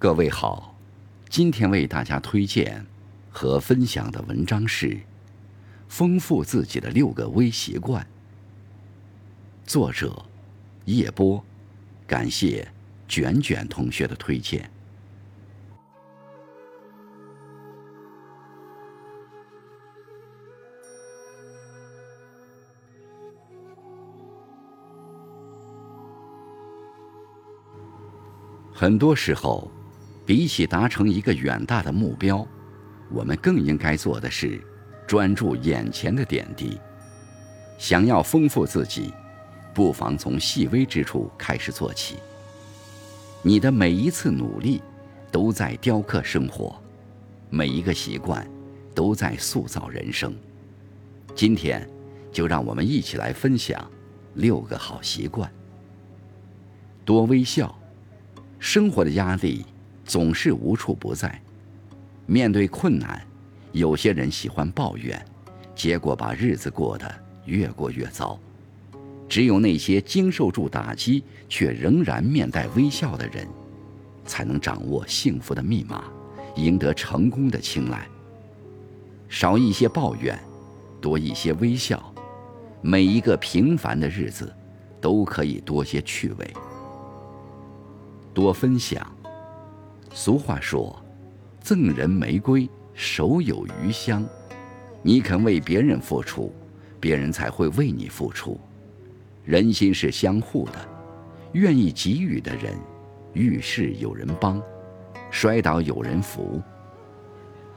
各位好，今天为大家推荐和分享的文章是《丰富自己的六个微习惯》，作者叶波，感谢卷卷同学的推荐。很多时候。比起达成一个远大的目标，我们更应该做的是专注眼前的点滴。想要丰富自己，不妨从细微之处开始做起。你的每一次努力，都在雕刻生活；每一个习惯，都在塑造人生。今天，就让我们一起来分享六个好习惯。多微笑，生活的压力。总是无处不在。面对困难，有些人喜欢抱怨，结果把日子过得越过越糟。只有那些经受住打击却仍然面带微笑的人，才能掌握幸福的密码，赢得成功的青睐。少一些抱怨，多一些微笑，每一个平凡的日子，都可以多些趣味。多分享。俗话说：“赠人玫瑰，手有余香。”你肯为别人付出，别人才会为你付出。人心是相互的，愿意给予的人，遇事有人帮，摔倒有人扶；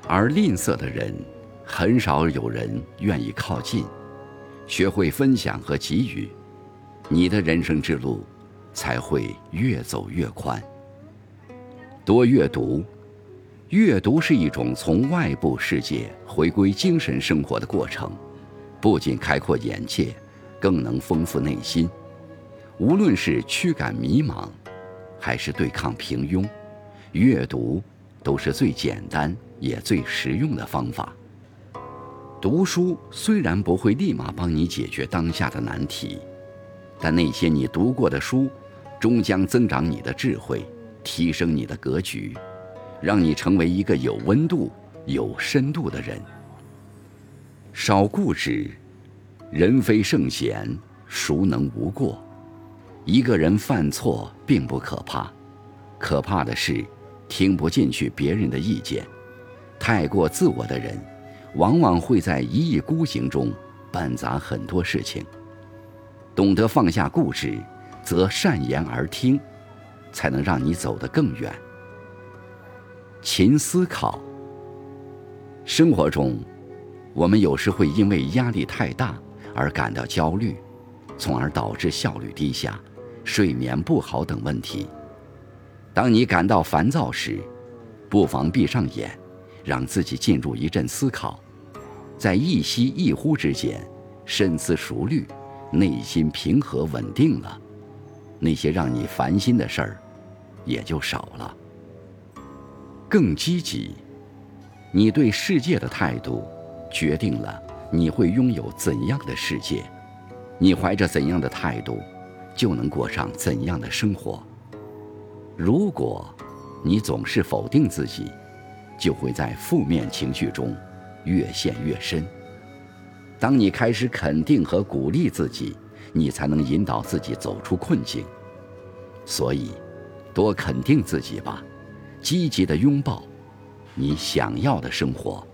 而吝啬的人，很少有人愿意靠近。学会分享和给予，你的人生之路才会越走越宽。多阅读，阅读是一种从外部世界回归精神生活的过程，不仅开阔眼界，更能丰富内心。无论是驱赶迷茫，还是对抗平庸，阅读都是最简单也最实用的方法。读书虽然不会立马帮你解决当下的难题，但那些你读过的书，终将增长你的智慧。提升你的格局，让你成为一个有温度、有深度的人。少固执，人非圣贤，孰能无过？一个人犯错并不可怕，可怕的是听不进去别人的意见。太过自我的人，往往会在一意孤行中办砸很多事情。懂得放下固执，则善言而听。才能让你走得更远。勤思考。生活中，我们有时会因为压力太大而感到焦虑，从而导致效率低下、睡眠不好等问题。当你感到烦躁时，不妨闭上眼，让自己进入一阵思考，在一吸一呼之间，深思熟虑，内心平和稳定了，那些让你烦心的事儿。也就少了。更积极，你对世界的态度，决定了你会拥有怎样的世界。你怀着怎样的态度，就能过上怎样的生活。如果你总是否定自己，就会在负面情绪中越陷越深。当你开始肯定和鼓励自己，你才能引导自己走出困境。所以。多肯定自己吧，积极的拥抱你想要的生活。